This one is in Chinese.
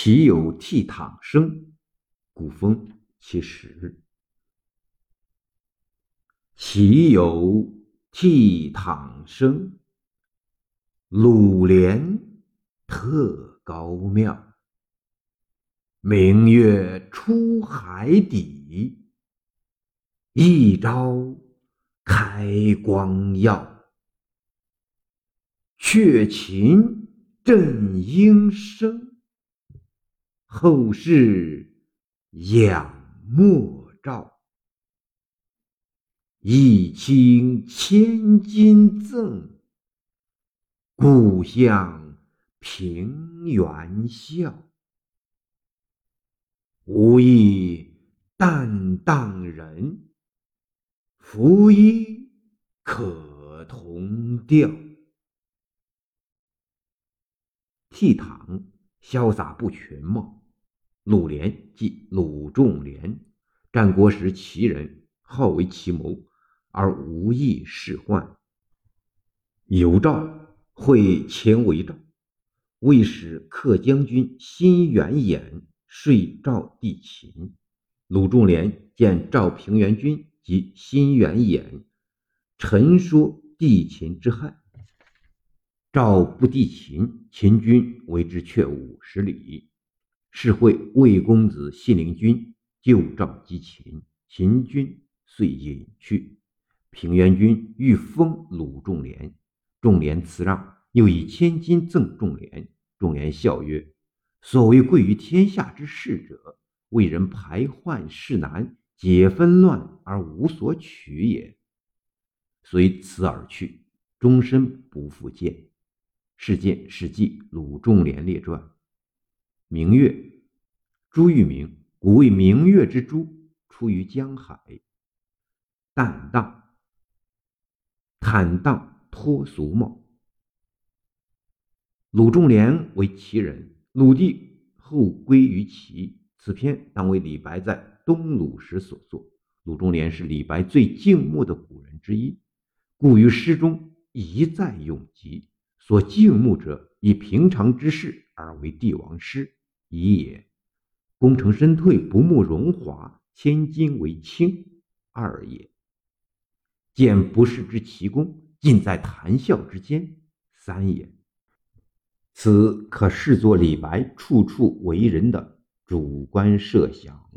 岂有倜傥生？古风其实。岂有倜傥生？鲁连特高妙。明月出海底，一朝开光耀。雀禽振鹰声。后世仰莫照，一倾千金赠，故乡平原笑。无意旦当人，拂衣可同调。倜傥，潇洒不群貌。鲁连即鲁仲连，战国时齐人，好为奇谋，而无益仕宦。有诏会秦为诏，为使客将军辛元衍遂诏帝秦。鲁仲连见赵平原君及辛元衍，陈说帝秦之害。赵不帝秦，秦军为之却五十里。是会魏公子信陵君救赵击秦，秦军遂隐去。平原君欲封鲁仲连，仲连辞让，又以千金赠仲连。仲连笑曰：“所谓贵于天下之士者，为人排患事难，解纷乱而无所取也。”遂辞而去，终身不复见。是见《史记·鲁仲连列传》。明月，珠玉明，古谓明月之珠，出于江海。淡荡，坦荡脱俗貌。鲁仲连为齐人，鲁帝后归于齐。此篇当为李白在东鲁时所作。鲁仲连是李白最敬慕的古人之一，故于诗中一再咏及。所敬慕者，以平常之事而为帝王诗。一也，功成身退，不慕荣华，千金为轻；二也，见不世之奇功，尽在谈笑之间；三也，此可视作李白处处为人的主观设想。